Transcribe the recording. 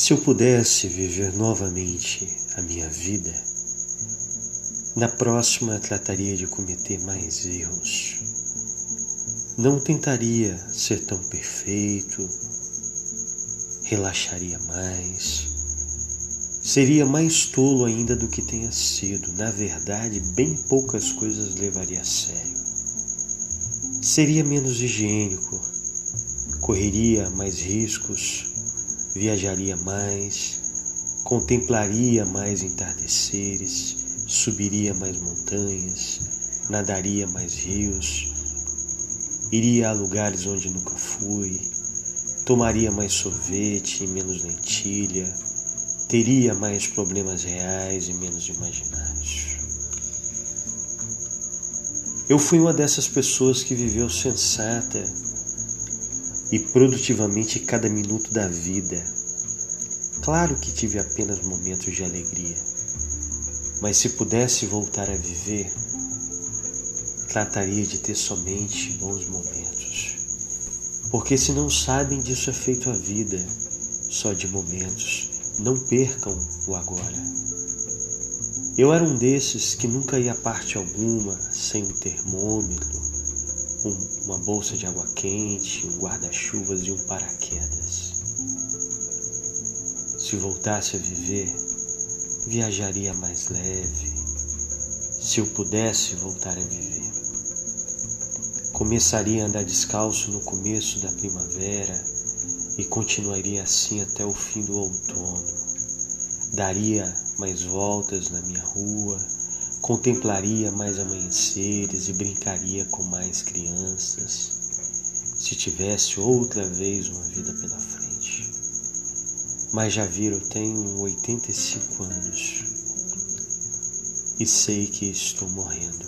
Se eu pudesse viver novamente a minha vida, na próxima trataria de cometer mais erros. Não tentaria ser tão perfeito, relaxaria mais, seria mais tolo ainda do que tenha sido. Na verdade, bem poucas coisas levaria a sério. Seria menos higiênico, correria mais riscos viajaria mais, contemplaria mais entardeceres, subiria mais montanhas, nadaria mais rios, iria a lugares onde nunca fui, tomaria mais sorvete e menos lentilha, teria mais problemas reais e menos imaginários. Eu fui uma dessas pessoas que viveu sensata e produtivamente cada minuto da vida. Claro que tive apenas momentos de alegria, mas se pudesse voltar a viver, trataria de ter somente bons momentos. Porque se não sabem disso é feito a vida, só de momentos. Não percam o agora. Eu era um desses que nunca ia a parte alguma sem um termômetro, uma bolsa de água quente, um guarda-chuvas e um paraquedas. Se voltasse a viver, viajaria mais leve. Se eu pudesse voltar a viver, começaria a andar descalço no começo da primavera e continuaria assim até o fim do outono. Daria mais voltas na minha rua contemplaria mais amanheceres e brincaria com mais crianças, se tivesse outra vez uma vida pela frente. Mas já viram, tenho 85 anos e sei que estou morrendo.